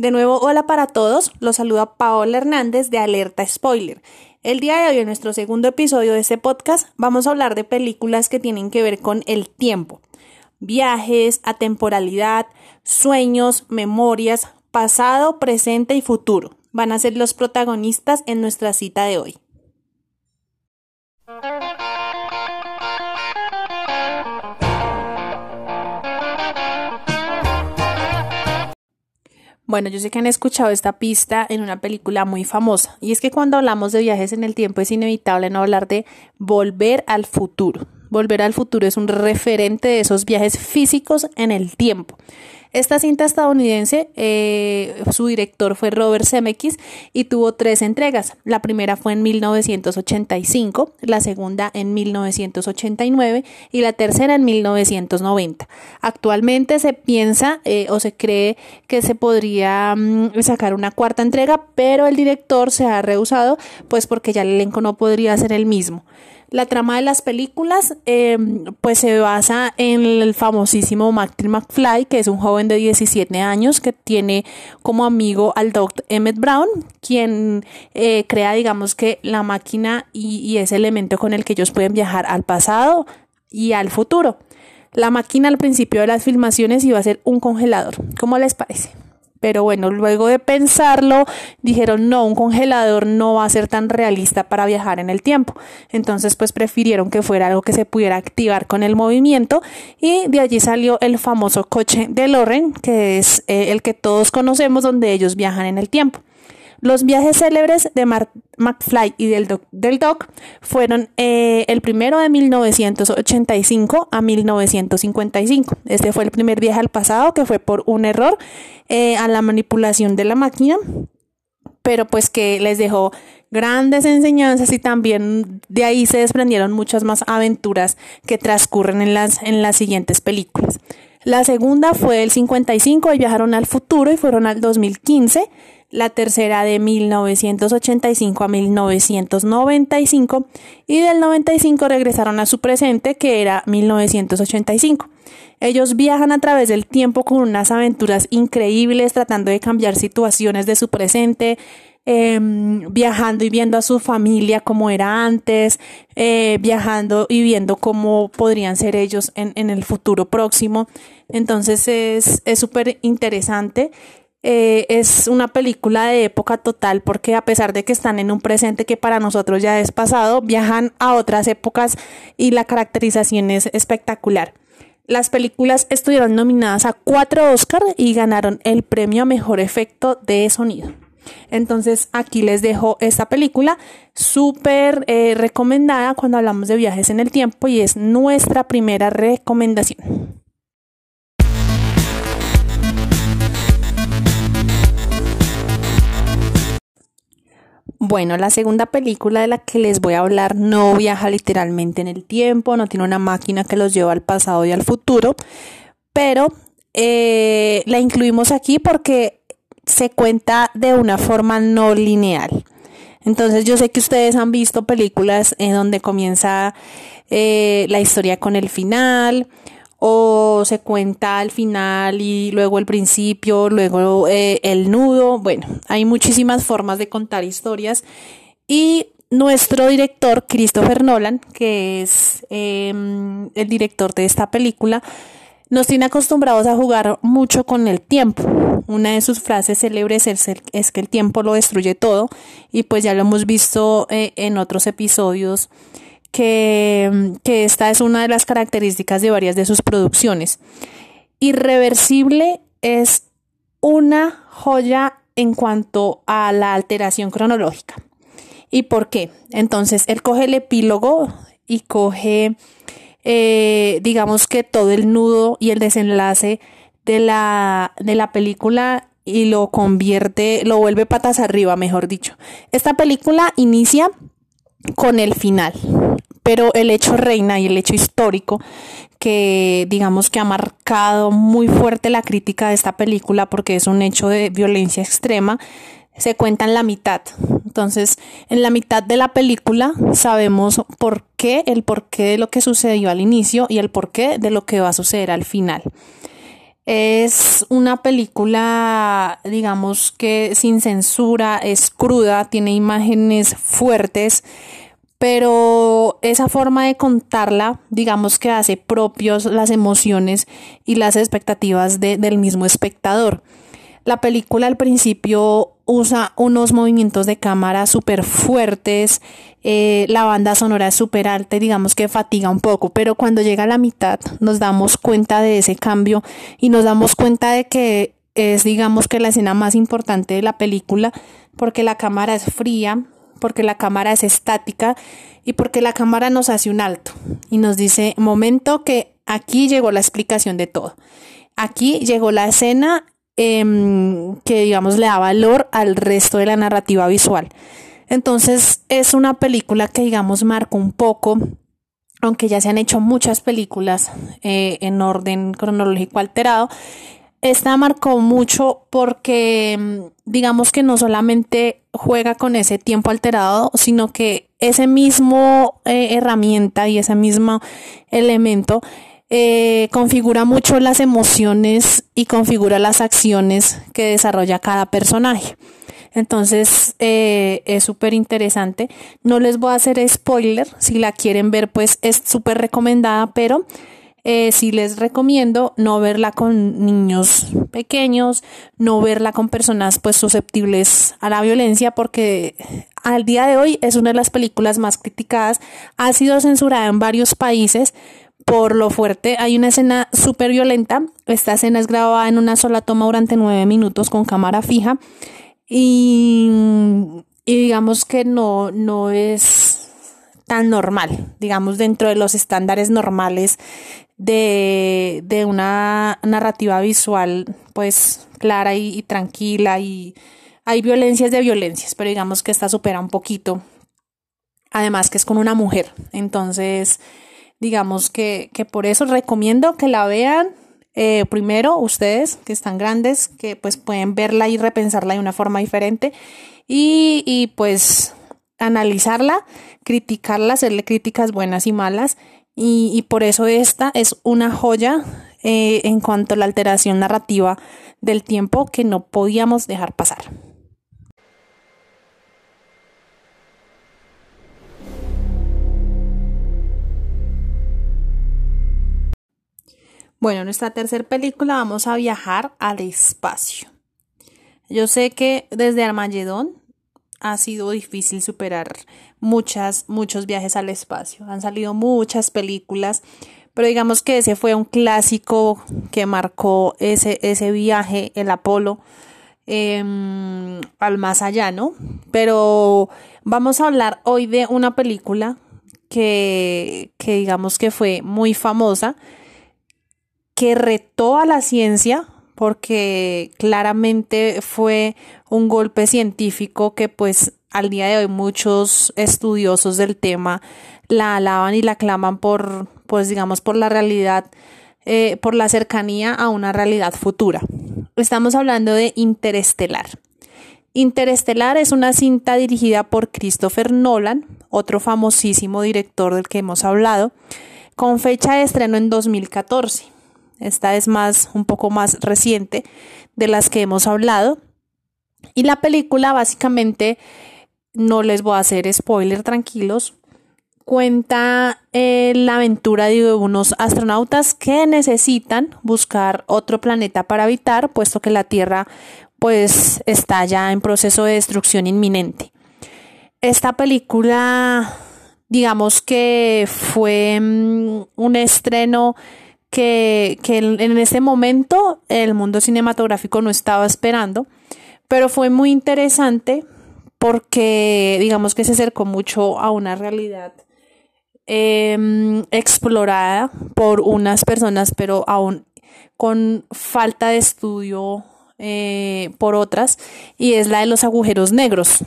De nuevo, hola para todos, los saluda Paola Hernández de Alerta Spoiler. El día de hoy, en nuestro segundo episodio de este podcast, vamos a hablar de películas que tienen que ver con el tiempo. Viajes, atemporalidad, sueños, memorias, pasado, presente y futuro. Van a ser los protagonistas en nuestra cita de hoy. Bueno, yo sé que han escuchado esta pista en una película muy famosa, y es que cuando hablamos de viajes en el tiempo es inevitable no hablar de volver al futuro. Volver al futuro es un referente de esos viajes físicos en el tiempo. Esta cinta estadounidense, eh, su director fue Robert Zemeckis y tuvo tres entregas. La primera fue en 1985, la segunda en 1989 y la tercera en 1990. Actualmente se piensa eh, o se cree que se podría mm, sacar una cuarta entrega, pero el director se ha rehusado, pues porque ya el elenco no podría ser el mismo. La trama de las películas em, pues se basa en el famosísimo Martin McFly, que es un joven de 17 años que tiene como amigo al Dr. Emmett Brown, quien eh, crea digamos que la máquina y, y ese elemento con el que ellos pueden viajar al pasado y al futuro. La máquina al principio de las filmaciones iba a ser un congelador. ¿Cómo les parece? Pero bueno, luego de pensarlo, dijeron, no, un congelador no va a ser tan realista para viajar en el tiempo. Entonces, pues prefirieron que fuera algo que se pudiera activar con el movimiento y de allí salió el famoso coche de Loren, que es eh, el que todos conocemos donde ellos viajan en el tiempo. Los viajes célebres de McFly y del Doc, del Doc fueron eh, el primero de 1985 a 1955. Este fue el primer viaje al pasado que fue por un error eh, a la manipulación de la máquina, pero pues que les dejó grandes enseñanzas y también de ahí se desprendieron muchas más aventuras que transcurren en las, en las siguientes películas. La segunda fue el 55 y viajaron al futuro y fueron al 2015 la tercera de 1985 a 1995 y del 95 regresaron a su presente que era 1985. Ellos viajan a través del tiempo con unas aventuras increíbles tratando de cambiar situaciones de su presente, em, viajando y viendo a su familia como era antes, eh, viajando y viendo cómo podrían ser ellos en, en el futuro próximo. Entonces es súper interesante eh, es una película de época total porque a pesar de que están en un presente que para nosotros ya es pasado, viajan a otras épocas y la caracterización es espectacular. Las películas estuvieron nominadas a cuatro Oscars y ganaron el premio a mejor efecto de sonido. Entonces aquí les dejo esta película súper eh, recomendada cuando hablamos de viajes en el tiempo y es nuestra primera recomendación. Bueno, la segunda película de la que les voy a hablar no viaja literalmente en el tiempo, no tiene una máquina que los lleva al pasado y al futuro, pero eh, la incluimos aquí porque se cuenta de una forma no lineal. Entonces yo sé que ustedes han visto películas en donde comienza eh, la historia con el final o se cuenta al final y luego el principio, luego eh, el nudo. Bueno, hay muchísimas formas de contar historias y nuestro director, Christopher Nolan, que es em, el director de esta película, nos tiene acostumbrados a jugar mucho con el tiempo. Una de sus frases célebres es, que el tiempo lo destruye todo y pues ya lo hemos visto eh, en otros episodios que, esta es una de las características de varias de sus producciones. Irreversible es una joya en cuanto a la alteración cronológica. ¿Y por qué? Entonces, él coge el epílogo y coge, eh, digamos que todo el nudo y el desenlace de la, de la película y lo convierte, lo vuelve patas arriba, mejor dicho. Esta película inicia con el final pero el hecho reina y el hecho histórico que digamos que ha marcado muy fuerte la crítica de esta película porque es un hecho de violencia extrema, se cuenta en la mitad. Entonces, en la mitad de la película sabemos por qué, el porqué de lo que sucedió al inicio y el porqué de lo que va a suceder al final. Es una película, digamos que sin censura, es cruda, tiene imágenes fuertes, pero esa forma de contarla, digamos que hace propios las emociones y las expectativas del mismo espectador. La película al principio usa unos movimientos de cámara súper fuertes, eh, la banda sonora es súper alta digamos que fatiga un poco, pero cuando llega a la mitad nos damos cuenta de ese cambio y nos damos cuenta de que es digamos que la escena más importante de la película porque la cámara es fría, porque la cámara es estática y porque la cámara nos hace un alto y nos dice, momento que aquí llegó la explicación de todo. Aquí llegó la escena Em, que digamos le da valor al resto de la narrativa visual. Entonces es una película que digamos marca un poco, aunque ya se han hecho muchas películas eh, en orden cronológico alterado, esta marcó mucho porque em, digamos que no solamente juega con ese tiempo alterado, sino que ese mismo eh, herramienta y ese mismo elemento eh, configura mucho las emociones y configura las acciones que desarrolla cada personaje. Entonces eh, es súper interesante. No les voy a hacer spoiler. Si la quieren ver, pues es súper recomendada, pero eh, sí les recomiendo no verla con niños pequeños, no verla con personas pues susceptibles a la violencia, porque al día de hoy es una de las películas más criticadas. Ha sido censurada en varios países por lo fuerte. Hay una escena súper violenta. Esta escena es grabada en una sola toma durante nueve minutos con cámara fija. Y, digamos que no, no es tan normal, digamos, dentro de los estándares normales de, de una narrativa visual, pues clara y, tranquila. Y hay violencias de violencias, pero digamos que esta supera un poquito. Además que es con una mujer. Entonces, digamos que, que por eso recomiendo que la vean eh, primero ustedes que están grandes, que pues pueden verla y repensarla de una forma diferente y, y pues analizarla, criticarla, hacerle críticas buenas y malas y, por eso esta es una joya eh, en cuanto a la alteración narrativa del tiempo que no podíamos dejar pasar. Bueno, en nuestra tercera película vamos a viajar al espacio. Yo sé que desde Armagedón ha sido difícil superar muchos viajes al espacio. Han salido muchas películas, pero digamos que ese fue un clásico que marcó ese, ese viaje, el Apolo, em, al más allá, ¿no? Pero vamos a hablar hoy de una película que, que digamos que fue muy famosa que retó a la ciencia porque claramente fue un golpe científico que pues al día de hoy muchos estudiosos del tema la alaban y la claman por pues digamos por la realidad eh, por la cercanía a una realidad futura. Estamos hablando de Interestelar. Interestelar es una cinta dirigida por Christopher Nolan, otro famosísimo director del que hemos hablado, con fecha de estreno en 2014. Esta es más, un poco más reciente de las que hemos hablado. Y la película básicamente, no les voy a hacer spoiler, tranquilos, cuenta eh, la aventura de unos astronautas que necesitan buscar otro planeta para habitar, puesto que la Tierra pues está ya en proceso de destrucción inminente. Esta película, digamos que fue mm, un estreno que, que en ese momento el mundo cinematográfico no estaba esperando, pero fue muy interesante porque digamos que se acercó mucho a una realidad em, explorada por unas personas, pero aún con falta de estudio eh, por otras, y es la de los agujeros negros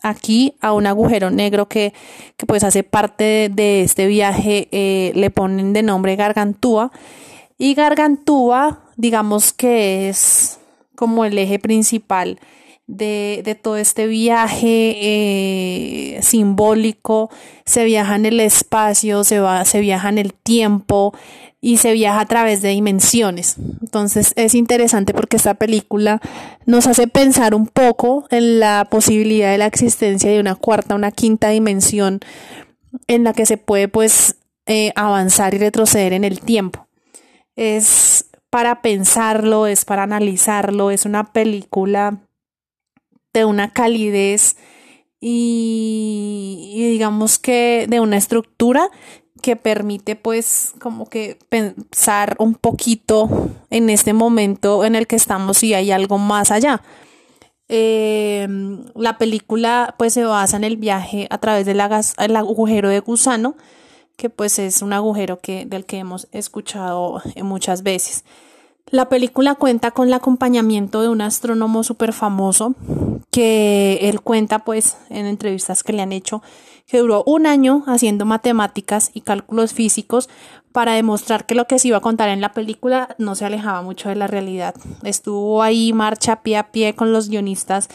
aquí a un agujero negro que, que pues hace parte de, este viaje, eh, le ponen de nombre Gargantúa. Y Gargantúa, digamos que es como el eje principal de, de todo este viaje eh, simbólico, se viaja en el espacio, se, va, se viaja en el tiempo y se viaja a través de dimensiones. Entonces es interesante porque esta película nos hace pensar un poco en la posibilidad de la existencia de una cuarta, una quinta dimensión en la que se puede pues eh, avanzar y retroceder en el tiempo. Es para pensarlo, es para analizarlo, es una película de una calidez y, digamos que de una estructura que permite pues como que pensar un poquito en este momento en el que estamos y hay algo más allá. Em, la película pues se basa en el viaje a través del agujero de gusano, que pues es un agujero que, del que hemos escuchado muchas veces. La película cuenta con el acompañamiento de un astrónomo súper famoso que él cuenta pues en entrevistas que le han hecho que duró un año haciendo matemáticas y cálculos físicos para demostrar que lo que se iba a contar en la película no se alejaba mucho de la realidad. Estuvo ahí marcha pie a pie con los guionistas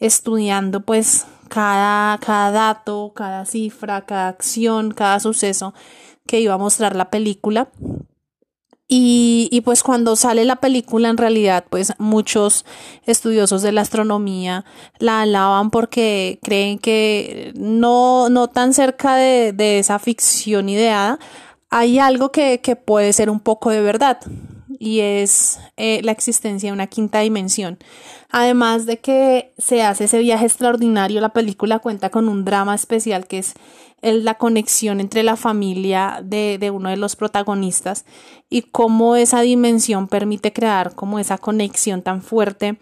estudiando pues cada, cada dato, cada cifra, cada acción, cada suceso que iba a mostrar la película. Y, y, pues cuando sale la película, en realidad, pues muchos estudiosos de la astronomía la alaban porque creen que no, no tan cerca de, de esa ficción ideada, hay algo que, que, puede ser un poco de verdad y es eh, la existencia de una quinta dimensión. Además de que se hace ese viaje extraordinario, la película cuenta con un drama especial que es la conexión entre la familia de, uno de los protagonistas y cómo esa dimensión permite crear como esa conexión tan fuerte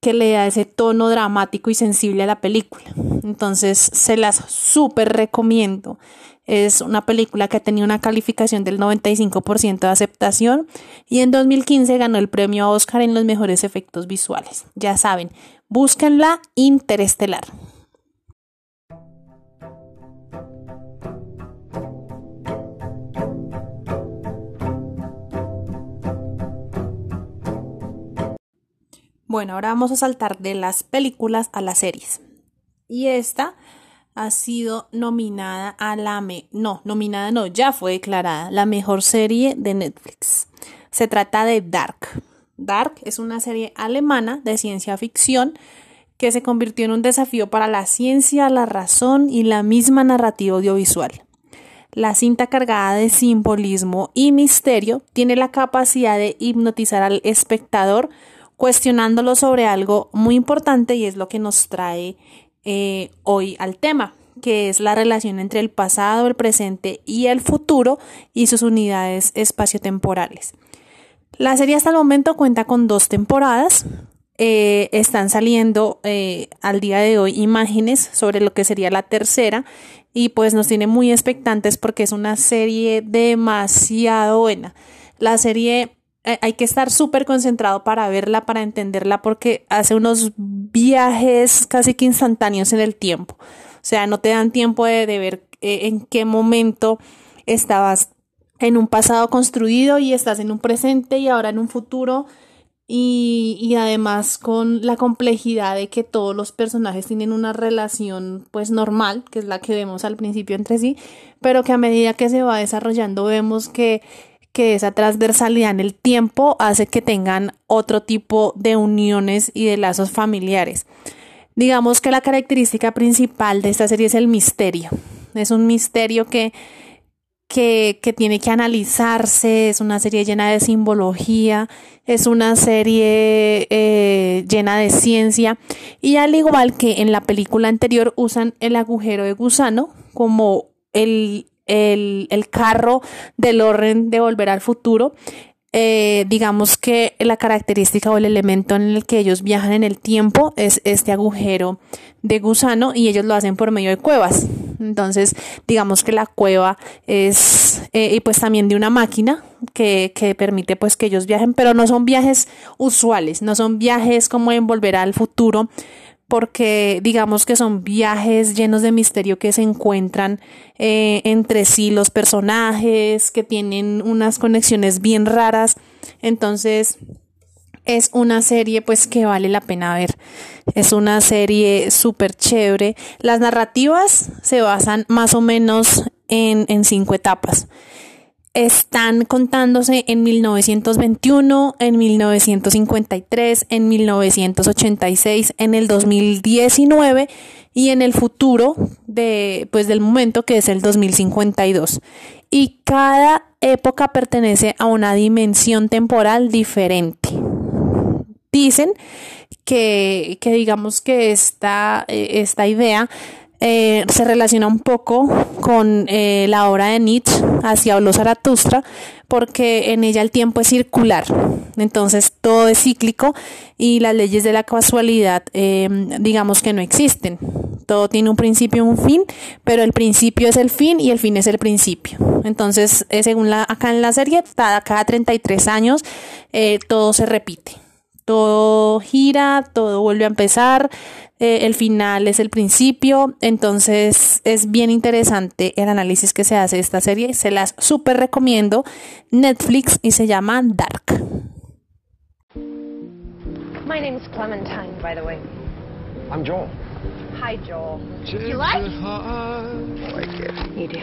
que le da ese tono dramático y sensible a la película. Entonces se las súper recomiendo. Es una película que ha tenido una calificación del 95% de aceptación y en 2015 ganó el premio Oscar en los mejores efectos visuales. Ya saben, búsquenla interestelar. Bueno, ahora vamos a saltar de las películas a las series. Y esta ha sido nominada a la me no, nominada no, ya fue declarada la mejor serie de Netflix. Se trata de Dark. Dark es una serie alemana de ciencia ficción que se convirtió en un desafío para la ciencia, la razón y la misma narrativa audiovisual. La cinta cargada de simbolismo y misterio tiene la capacidad de hipnotizar al espectador cuestionándolo sobre algo muy importante y es lo que nos trae eh, hoy al tema, que es la relación entre el pasado, el presente y el futuro y sus unidades espaciotemporales. La serie hasta el momento cuenta con dos temporadas. Eh, están saliendo eh, al día de hoy imágenes sobre lo que sería la tercera y pues nos tiene muy expectantes porque es una serie demasiado buena. La serie hay que estar súper concentrado para verla, para entenderla, porque hace unos viajes casi que instantáneos en el tiempo. O sea, no te dan tiempo de, ver eh, en qué momento estabas en un pasado construido y estás en un presente y ahora en un futuro. Y, y, además con la complejidad de que todos los personajes tienen una relación pues normal, que es la que vemos al principio entre sí, pero que a medida que se va desarrollando vemos que que esa transversalidad en el tiempo hace que tengan otro tipo de uniones y de lazos familiares. Digamos que la característica principal de esta serie es el misterio. Es un misterio que, que, tiene que analizarse, es una serie llena de simbología, es una serie eh, llena de ciencia y al igual que en la película anterior usan el agujero de gusano como el, el, el carro del orden de volver al futuro, eh, digamos que la característica o el elemento en el que ellos viajan en el tiempo es este agujero de gusano y ellos lo hacen por medio de cuevas. Entonces, digamos que la cueva es, eh, y pues también de una máquina que, que, permite pues que ellos viajen, pero no son viajes usuales, no son viajes como en volver al futuro, porque digamos que son viajes llenos de misterio que se encuentran eh, entre sí los personajes, que tienen unas conexiones bien raras. Entonces, es una serie pues que vale la pena ver. Es una serie súper chévere. Las narrativas se basan más o menos en, en cinco etapas están contándose en 1921, en 1953, en 1986, en el 2019 y en el futuro de, pues, del momento que es el 2052. Y cada época pertenece a una dimensión temporal diferente. Dicen que, que digamos que esta, eh, esta idea eh, se relaciona un poco con eh, la obra de Nietzsche, hacia Habló Zaratustra, porque en ella el tiempo es circular, entonces todo es cíclico y las leyes de la casualidad eh, digamos que no existen. Todo tiene un principio y un fin, pero el principio es el fin y el fin es el principio. Entonces, según la, acá en la serie, cada, cada 33 años todo se repite todo gira, todo vuelve a empezar, eh, el final es el principio, entonces es bien interesante el análisis que se hace de esta serie, se las súper recomiendo, Netflix y se llama Dark. My name is Clementine, by the way. I'm Joel. Hi, Joel. You like? I like it. You do?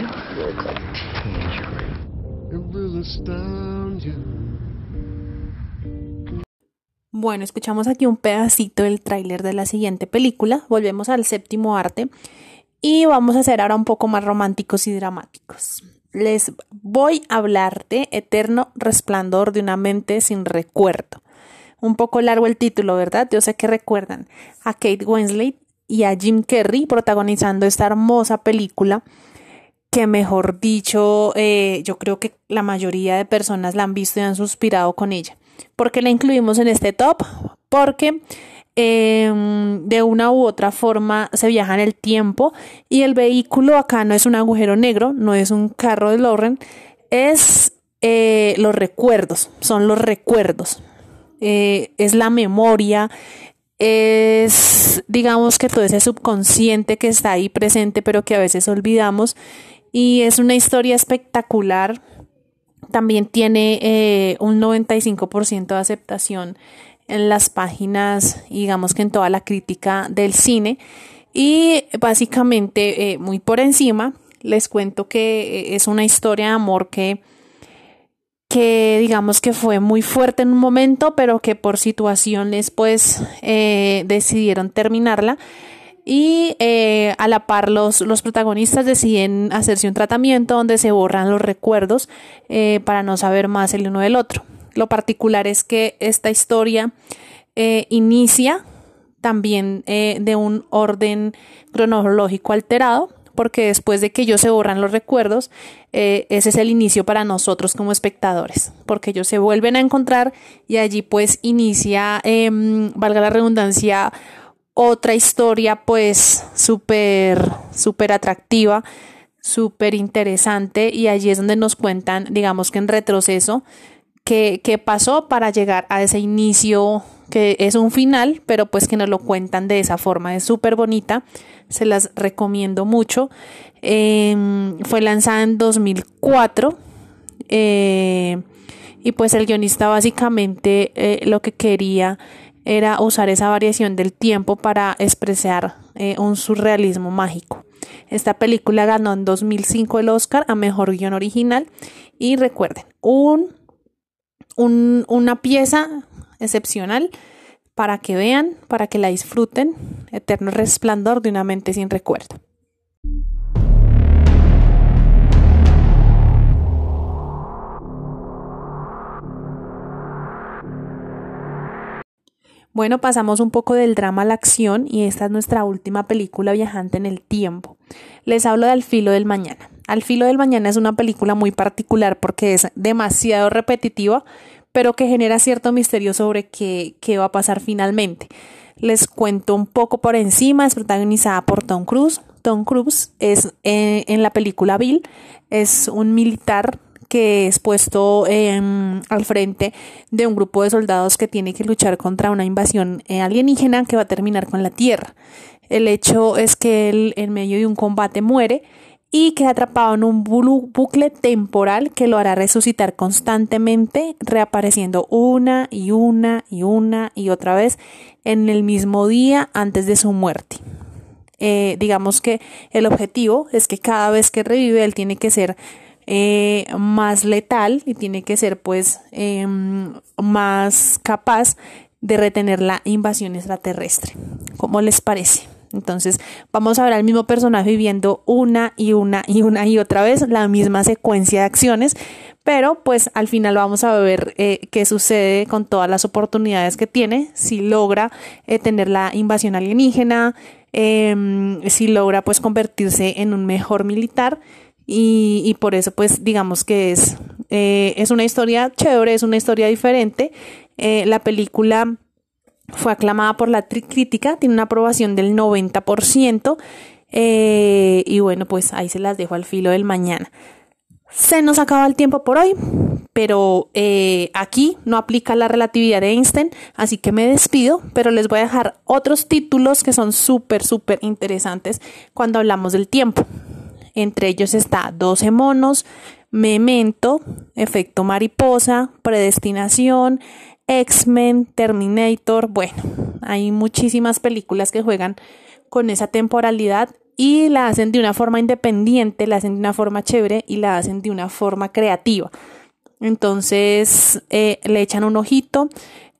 It will astound you. Bueno, escuchamos aquí un pedacito del tráiler de la siguiente película. Volvemos al séptimo arte y vamos a ser ahora un poco más románticos y dramáticos. Les voy a hablar de Eterno Resplandor de una mente sin recuerdo. Un poco largo el título, ¿verdad? Yo sé que recuerdan a Kate Winslet y a Jim Carrey protagonizando esta hermosa película que mejor dicho, eh, yo creo que la mayoría de personas la han visto y han suspirado con ella. ¿Por qué la incluimos en este top? Porque em, de una u otra forma se viaja en el tiempo y el vehículo acá no es un agujero negro, no es un carro de Lauren, es eh, los recuerdos, son los recuerdos, eh, es la memoria, es digamos que todo ese subconsciente que está ahí presente pero que a veces olvidamos y es una historia espectacular también tiene eh, un 95% de aceptación en las páginas, digamos que en toda la crítica del cine. Y básicamente, eh, muy por encima, les cuento que eh, es una historia de amor que, que digamos que fue muy fuerte en un momento, pero que por situaciones pues decidieron terminarla y eh, a la par los, los, protagonistas deciden hacerse un tratamiento donde se borran los recuerdos eh, para no saber más el uno del otro. Lo particular es que esta historia eh, inicia también de un orden cronológico alterado, porque después de que ellos se borran los recuerdos, ese es el inicio para nosotros como espectadores, porque ellos se vuelven a encontrar y allí pues inicia, em, valga la redundancia, otra historia pues súper, súper atractiva, súper interesante y allí es donde nos cuentan, digamos que en retroceso, qué, qué pasó para llegar a ese inicio que es un final, pero pues que nos lo cuentan de esa forma, es súper bonita, se las recomiendo mucho. Em, fue lanzada en 2004 eh, y pues el guionista básicamente eh, lo que quería era usar esa variación del tiempo para expresar eh, un surrealismo mágico. Esta película ganó en 2005 el Oscar a Mejor Guión Original y recuerden, un, un, una pieza excepcional para que vean, para que la disfruten, Eterno Resplandor de una mente sin recuerdo. Bueno, pasamos un poco del drama a la acción y esta es nuestra última película viajante en el tiempo. Les hablo de Al filo del mañana. Al filo del mañana es una película muy particular porque es demasiado repetitiva, pero que genera cierto misterio sobre qué, qué va a pasar finalmente. Les cuento un poco por encima, es protagonizada por Tom Cruise. Tom Cruise es eh, en la película Bill, es un militar que es puesto em, al frente de un grupo de soldados que tiene que luchar contra una invasión eh, alienígena que va a terminar con la Tierra. El hecho es que él en medio de un combate muere y queda atrapado en un bucle temporal que lo hará resucitar constantemente, reapareciendo una y una y una y otra vez en el mismo día antes de su muerte. Eh, digamos que el objetivo es que cada vez que revive él tiene que ser eh, más letal y tiene que ser pues em, más capaz de retener la invasión extraterrestre. ¿Cómo les parece? Entonces vamos a ver al mismo personaje viviendo una y una y una y otra vez la misma secuencia de acciones, pero pues al final vamos a ver eh, qué sucede con todas las oportunidades que tiene, si logra eh, tener la invasión alienígena, em, si logra pues convertirse en un mejor militar y, y por eso pues digamos que es, eh, es una historia chévere, es una historia diferente. la película fue aclamada por la crítica, tiene una aprobación del 90%. Eh, y bueno, pues ahí se las dejo al filo del mañana. Se nos acaba el tiempo por hoy, pero eh, aquí no aplica la relatividad de Einstein, así que me despido, pero les voy a dejar otros títulos que son súper, súper interesantes cuando hablamos del tiempo. Entre ellos está 12 monos, Memento, Efecto Mariposa, Predestinación, X-Men, Terminator, bueno, hay muchísimas películas que juegan con esa temporalidad y la hacen de una forma independiente, la hacen de una forma chévere y la hacen de una forma creativa. Entonces, eh, le echan un ojito.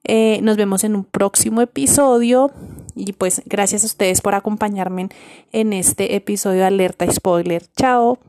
Eh, nos vemos en un próximo episodio. Y pues gracias a ustedes por acompañarme en este episodio de Alerta Spoiler. Chao.